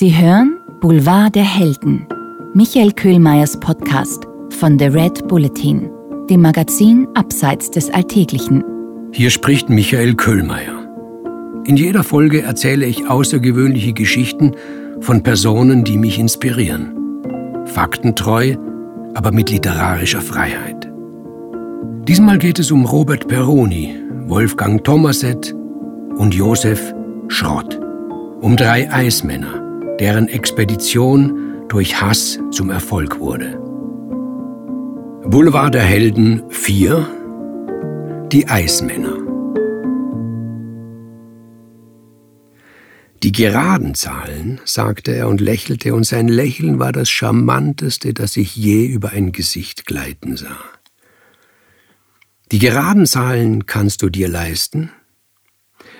Sie hören Boulevard der Helden, Michael Köhlmeiers Podcast von The Red Bulletin, dem Magazin Abseits des Alltäglichen. Hier spricht Michael Köhlmeier. In jeder Folge erzähle ich außergewöhnliche Geschichten von Personen, die mich inspirieren. Faktentreu, aber mit literarischer Freiheit. Diesmal geht es um Robert Peroni, Wolfgang Thomaset und Josef Schrott. Um drei Eismänner, deren Expedition durch Hass zum Erfolg wurde. Boulevard der Helden 4 Die Eismänner Die geraden Zahlen, sagte er und lächelte, und sein Lächeln war das charmanteste, das ich je über ein Gesicht gleiten sah. Die geraden Zahlen kannst du dir leisten,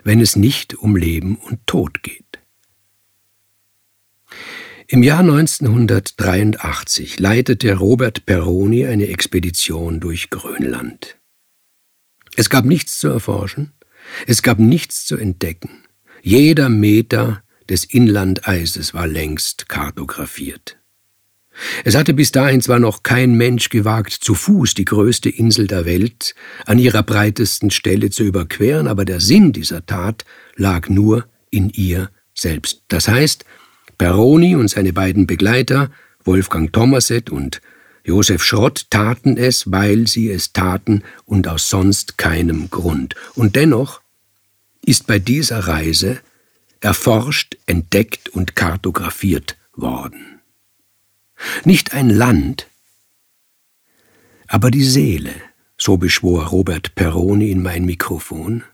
wenn es nicht um Leben und Tod geht. Im Jahr 1983 leitete Robert Peroni eine Expedition durch Grönland. Es gab nichts zu erforschen, es gab nichts zu entdecken. Jeder Meter des Inlandeises war längst kartografiert. Es hatte bis dahin zwar noch kein Mensch gewagt, zu Fuß die größte Insel der Welt an ihrer breitesten Stelle zu überqueren, aber der Sinn dieser Tat lag nur in ihr selbst. Das heißt, Peroni und seine beiden Begleiter, Wolfgang Thomaset und Josef Schrott, taten es, weil sie es taten und aus sonst keinem Grund. Und dennoch ist bei dieser Reise erforscht, entdeckt und kartografiert worden. Nicht ein Land, aber die Seele, so beschwor Robert Peroni in mein Mikrofon,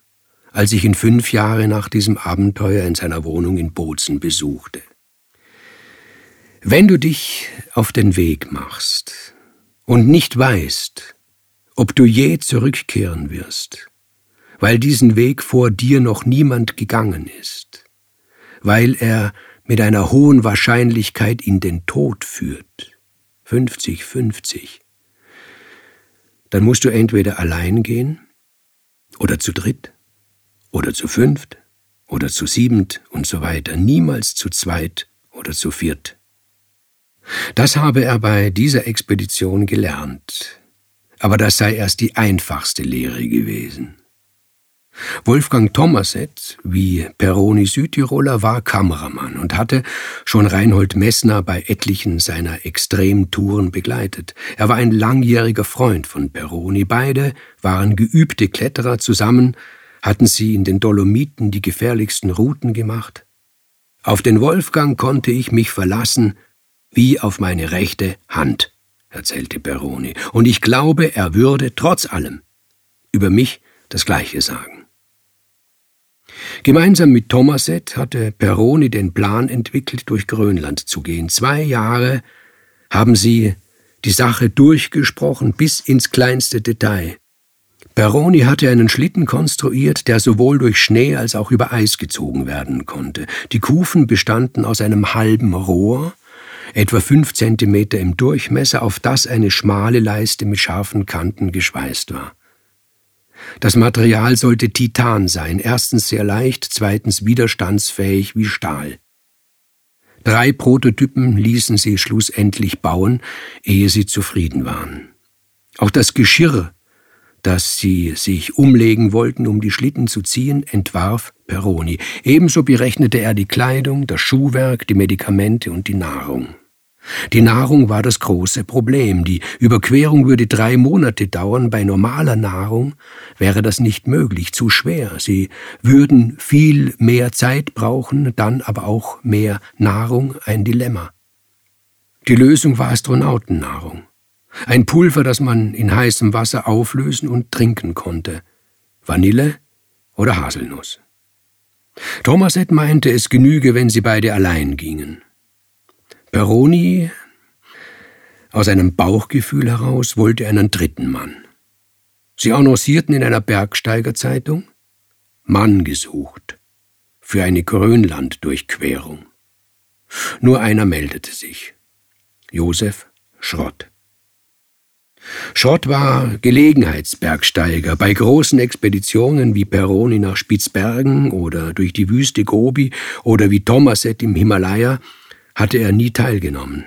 als ich ihn fünf Jahre nach diesem Abenteuer in seiner Wohnung in Bozen besuchte. Wenn du dich auf den Weg machst und nicht weißt, ob du je zurückkehren wirst, weil diesen Weg vor dir noch niemand gegangen ist, weil er mit einer hohen Wahrscheinlichkeit in den Tod führt, 50-50, dann musst du entweder allein gehen oder zu dritt oder zu fünft oder zu siebent und so weiter, niemals zu zweit oder zu viert. Das habe er bei dieser Expedition gelernt, aber das sei erst die einfachste Lehre gewesen. Wolfgang Thomaset, wie Peroni Südtiroler, war Kameramann und hatte schon Reinhold Messner bei etlichen seiner Extremtouren begleitet. Er war ein langjähriger Freund von Peroni. Beide waren geübte Kletterer zusammen, hatten sie in den Dolomiten die gefährlichsten Routen gemacht. Auf den Wolfgang konnte ich mich verlassen, wie auf meine rechte Hand, erzählte Peroni, und ich glaube, er würde trotz allem über mich das Gleiche sagen. Gemeinsam mit Thomaset hatte Peroni den Plan entwickelt, durch Grönland zu gehen. Zwei Jahre haben sie die Sache durchgesprochen bis ins kleinste Detail. Peroni hatte einen Schlitten konstruiert, der sowohl durch Schnee als auch über Eis gezogen werden konnte. Die Kufen bestanden aus einem halben Rohr, etwa fünf Zentimeter im Durchmesser, auf das eine schmale Leiste mit scharfen Kanten geschweißt war. Das Material sollte Titan sein, erstens sehr leicht, zweitens widerstandsfähig wie Stahl. Drei Prototypen ließen sie schlussendlich bauen, ehe sie zufrieden waren. Auch das Geschirr, das sie sich umlegen wollten, um die Schlitten zu ziehen, entwarf Peroni. Ebenso berechnete er die Kleidung, das Schuhwerk, die Medikamente und die Nahrung. Die Nahrung war das große Problem. Die Überquerung würde drei Monate dauern. Bei normaler Nahrung wäre das nicht möglich, zu schwer. Sie würden viel mehr Zeit brauchen, dann aber auch mehr Nahrung, ein Dilemma. Die Lösung war Astronautennahrung. Ein Pulver, das man in heißem Wasser auflösen und trinken konnte. Vanille oder Haselnuss. Thomaset meinte, es genüge, wenn sie beide allein gingen. Peroni, aus einem Bauchgefühl heraus, wollte einen dritten Mann. Sie annoncierten in einer Bergsteigerzeitung Mann gesucht für eine Grönlanddurchquerung. Nur einer meldete sich. Josef Schrott. Schrott war Gelegenheitsbergsteiger. Bei großen Expeditionen wie Peroni nach Spitzbergen oder durch die Wüste Gobi oder wie Thomaset im Himalaya hatte er nie teilgenommen.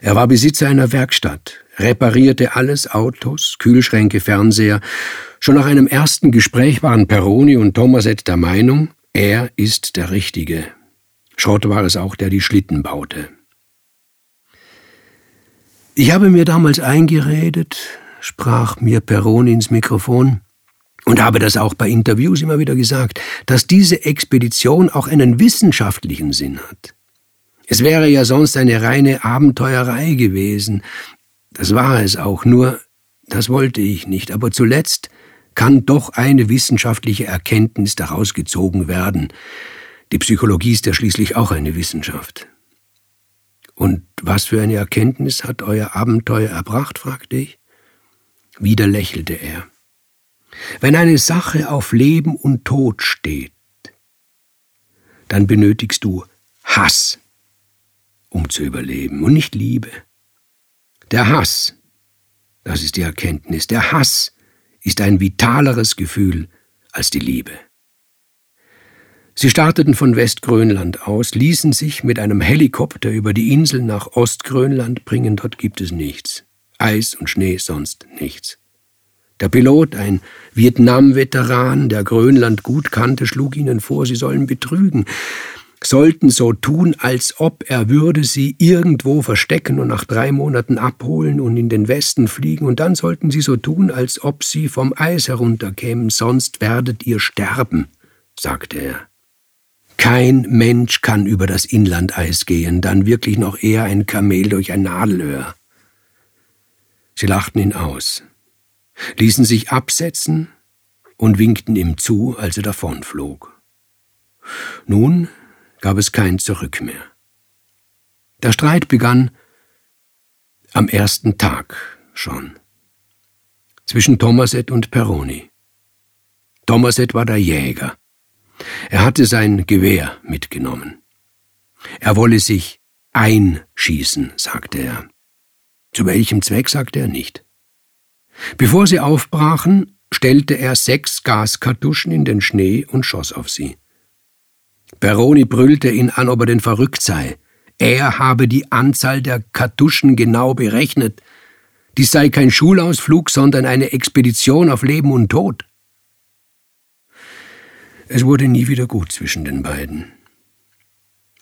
Er war Besitzer einer Werkstatt, reparierte alles Autos, Kühlschränke, Fernseher. Schon nach einem ersten Gespräch waren Peroni und Thomaset der Meinung, er ist der Richtige. Schrott war es auch, der die Schlitten baute. Ich habe mir damals eingeredet, sprach mir Peroni ins Mikrofon, und habe das auch bei Interviews immer wieder gesagt, dass diese Expedition auch einen wissenschaftlichen Sinn hat. Es wäre ja sonst eine reine Abenteuerei gewesen. Das war es auch, nur das wollte ich nicht. Aber zuletzt kann doch eine wissenschaftliche Erkenntnis daraus gezogen werden. Die Psychologie ist ja schließlich auch eine Wissenschaft. Und was für eine Erkenntnis hat euer Abenteuer erbracht? fragte ich. Wieder lächelte er. Wenn eine Sache auf Leben und Tod steht, dann benötigst du Hass, um zu überleben, und nicht Liebe. Der Hass, das ist die Erkenntnis, der Hass ist ein vitaleres Gefühl als die Liebe. Sie starteten von Westgrönland aus, ließen sich mit einem Helikopter über die Insel nach Ostgrönland bringen, dort gibt es nichts. Eis und Schnee, sonst nichts. Der Pilot, ein Vietnam-Veteran, der Grönland gut kannte, schlug ihnen vor, sie sollen betrügen, sollten so tun, als ob er würde sie irgendwo verstecken und nach drei Monaten abholen und in den Westen fliegen, und dann sollten sie so tun, als ob sie vom Eis herunterkämen, sonst werdet ihr sterben, sagte er. Kein Mensch kann über das Inlandeis gehen, dann wirklich noch eher ein Kamel durch ein Nadelöhr. Sie lachten ihn aus, ließen sich absetzen und winkten ihm zu, als er davonflog. Nun gab es kein Zurück mehr. Der Streit begann am ersten Tag schon zwischen Thomaset und Peroni. Thomaset war der Jäger, er hatte sein Gewehr mitgenommen. Er wolle sich einschießen, sagte er. Zu welchem Zweck sagte er nicht. Bevor sie aufbrachen, stellte er sechs Gaskartuschen in den Schnee und schoss auf sie. Peroni brüllte ihn an, ob er denn verrückt sei. Er habe die Anzahl der Kartuschen genau berechnet. Dies sei kein Schulausflug, sondern eine Expedition auf Leben und Tod. Es wurde nie wieder gut zwischen den beiden.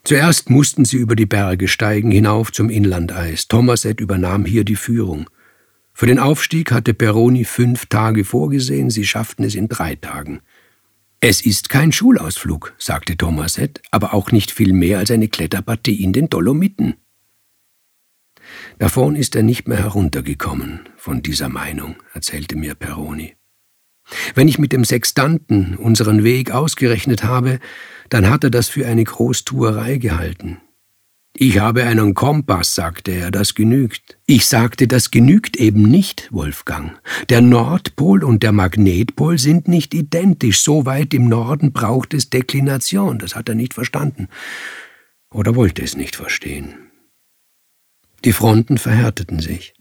Zuerst mussten sie über die Berge steigen hinauf zum Inlandeis. Thomaset übernahm hier die Führung. Für den Aufstieg hatte Peroni fünf Tage vorgesehen, sie schafften es in drei Tagen. Es ist kein Schulausflug, sagte Thomaset, aber auch nicht viel mehr als eine Kletterpartie in den Dolomiten. Davon ist er nicht mehr heruntergekommen, von dieser Meinung, erzählte mir Peroni. Wenn ich mit dem Sextanten unseren Weg ausgerechnet habe, dann hat er das für eine Großtuerei gehalten. Ich habe einen Kompass, sagte er, das genügt. Ich sagte, das genügt eben nicht, Wolfgang. Der Nordpol und der Magnetpol sind nicht identisch. So weit im Norden braucht es Deklination. Das hat er nicht verstanden. Oder wollte es nicht verstehen. Die Fronten verhärteten sich.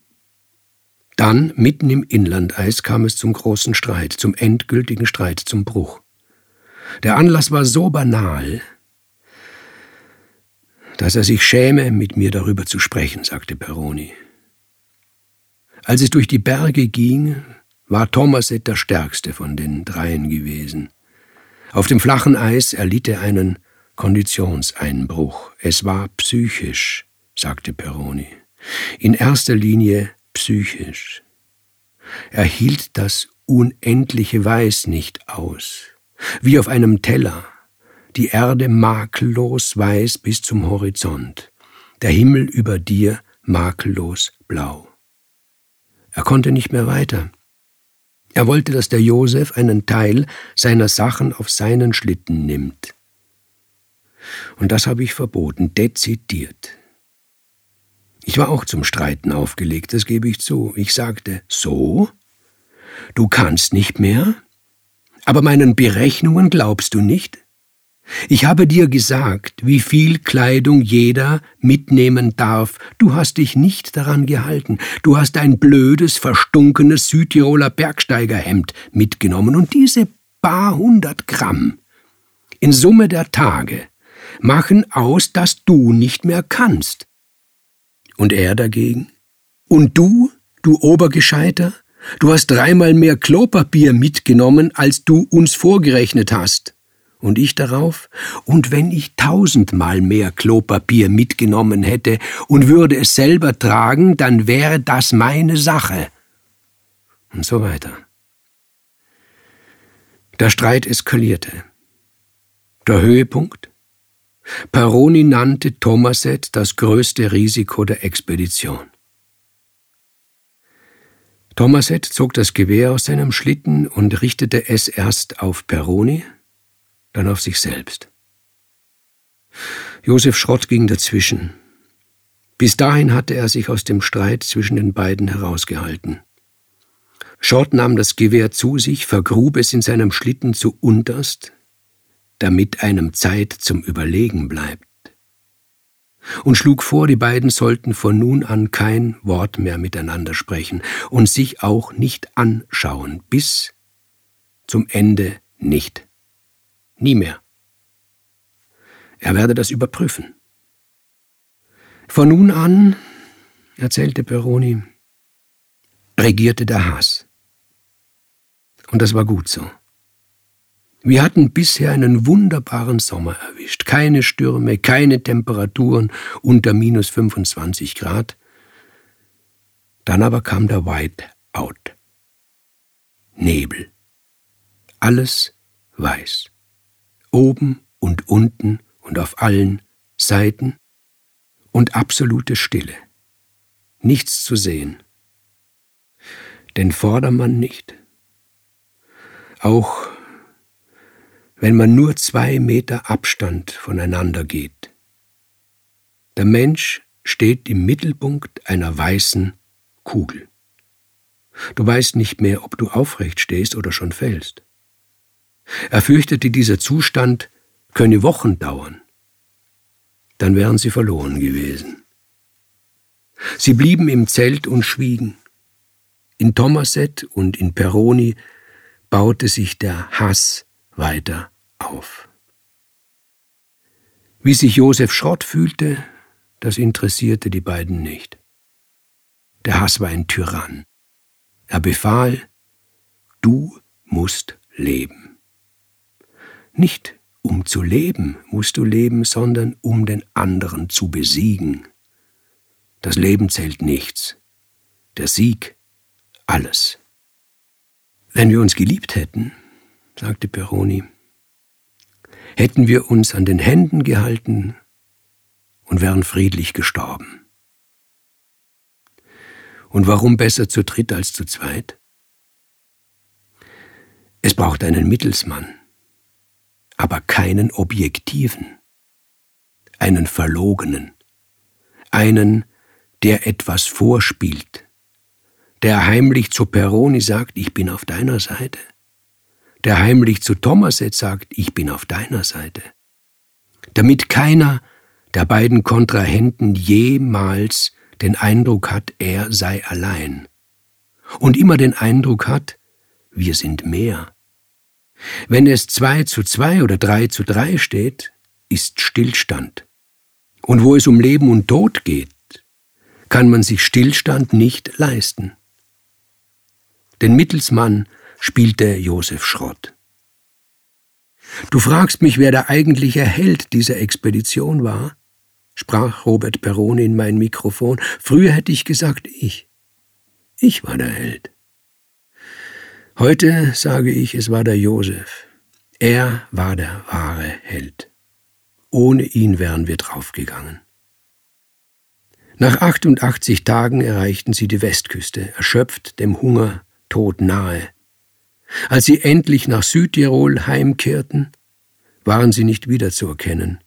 Dann, mitten im Inlandeis, kam es zum großen Streit, zum endgültigen Streit, zum Bruch. Der Anlass war so banal, dass er sich schäme, mit mir darüber zu sprechen, sagte Peroni. Als es durch die Berge ging, war Thomaset der stärkste von den dreien gewesen. Auf dem flachen Eis erlitt er einen Konditionseinbruch. Es war psychisch, sagte Peroni. In erster Linie psychisch. Er hielt das unendliche Weiß nicht aus, wie auf einem Teller, die Erde makellos weiß bis zum Horizont, der Himmel über dir makellos blau. Er konnte nicht mehr weiter. Er wollte, dass der Josef einen Teil seiner Sachen auf seinen Schlitten nimmt. Und das habe ich verboten, dezidiert. Ich war auch zum Streiten aufgelegt, das gebe ich zu. Ich sagte, so? Du kannst nicht mehr? Aber meinen Berechnungen glaubst du nicht? Ich habe dir gesagt, wie viel Kleidung jeder mitnehmen darf. Du hast dich nicht daran gehalten. Du hast ein blödes, verstunkenes Südtiroler Bergsteigerhemd mitgenommen und diese paar hundert Gramm in Summe der Tage machen aus, dass du nicht mehr kannst. Und er dagegen? Und du, du Obergescheiter? Du hast dreimal mehr Klopapier mitgenommen, als du uns vorgerechnet hast. Und ich darauf? Und wenn ich tausendmal mehr Klopapier mitgenommen hätte und würde es selber tragen, dann wäre das meine Sache. Und so weiter. Der Streit eskalierte. Der Höhepunkt? Peroni nannte Thomaset das größte Risiko der Expedition. Thomaset zog das Gewehr aus seinem Schlitten und richtete es erst auf Peroni, dann auf sich selbst. Josef Schrott ging dazwischen. Bis dahin hatte er sich aus dem Streit zwischen den beiden herausgehalten. Schrott nahm das Gewehr zu sich, vergrub es in seinem Schlitten zu unterst, damit einem Zeit zum Überlegen bleibt, und schlug vor, die beiden sollten von nun an kein Wort mehr miteinander sprechen und sich auch nicht anschauen, bis zum Ende nicht. Nie mehr. Er werde das überprüfen. Von nun an, erzählte Peroni, regierte der Hass. Und das war gut so. Wir hatten bisher einen wunderbaren Sommer erwischt. Keine Stürme, keine Temperaturen unter minus 25 Grad. Dann aber kam der Whiteout. Nebel. Alles weiß. Oben und unten und auf allen Seiten und absolute Stille. Nichts zu sehen. Den Vordermann nicht. Auch wenn man nur zwei Meter Abstand voneinander geht. Der Mensch steht im Mittelpunkt einer weißen Kugel. Du weißt nicht mehr, ob du aufrecht stehst oder schon fällst. Er fürchtete, dieser Zustand könne Wochen dauern. Dann wären sie verloren gewesen. Sie blieben im Zelt und schwiegen. In Thomaset und in Peroni baute sich der Hass weiter auf. Wie sich Josef Schrott fühlte, das interessierte die beiden nicht. Der Hass war ein Tyrann. Er befahl, du musst leben. Nicht um zu leben musst du leben, sondern um den anderen zu besiegen. Das Leben zählt nichts, der Sieg alles. Wenn wir uns geliebt hätten, sagte Peroni, hätten wir uns an den Händen gehalten und wären friedlich gestorben. Und warum besser zu dritt als zu zweit? Es braucht einen Mittelsmann, aber keinen objektiven, einen verlogenen, einen, der etwas vorspielt, der heimlich zu Peroni sagt, ich bin auf deiner Seite der heimlich zu Thomas jetzt sagt, ich bin auf deiner Seite. Damit keiner der beiden Kontrahenten jemals den Eindruck hat, er sei allein. Und immer den Eindruck hat, wir sind mehr. Wenn es zwei zu zwei oder drei zu drei steht, ist Stillstand. Und wo es um Leben und Tod geht, kann man sich Stillstand nicht leisten. Den Mittelsmann spielte Josef Schrott. Du fragst mich, wer der eigentliche Held dieser Expedition war? sprach Robert Peroni in mein Mikrofon. Früher hätte ich gesagt, ich. Ich war der Held. Heute sage ich, es war der Josef. Er war der wahre Held. Ohne ihn wären wir draufgegangen. Nach 88 Tagen erreichten sie die Westküste, erschöpft, dem Hunger, Tod nahe. Als sie endlich nach Südtirol heimkehrten, waren sie nicht wiederzuerkennen.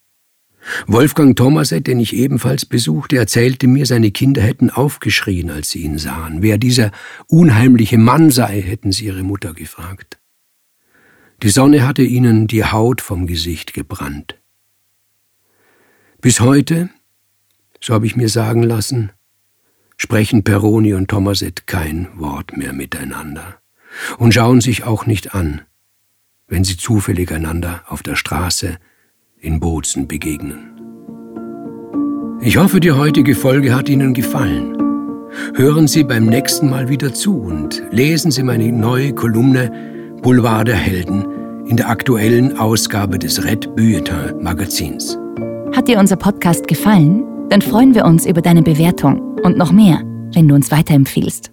Wolfgang Thomaset, den ich ebenfalls besuchte, erzählte mir, seine Kinder hätten aufgeschrien, als sie ihn sahen. Wer dieser unheimliche Mann sei, hätten sie ihre Mutter gefragt. Die Sonne hatte ihnen die Haut vom Gesicht gebrannt. Bis heute, so habe ich mir sagen lassen, sprechen Peroni und Thomaset kein Wort mehr miteinander und schauen sich auch nicht an, wenn sie zufällig einander auf der Straße in Bozen begegnen. Ich hoffe, die heutige Folge hat Ihnen gefallen. Hören Sie beim nächsten Mal wieder zu und lesen Sie meine neue Kolumne Boulevard der Helden in der aktuellen Ausgabe des Red Bulletin Magazins. Hat dir unser Podcast gefallen? Dann freuen wir uns über deine Bewertung und noch mehr, wenn du uns weiterempfiehlst.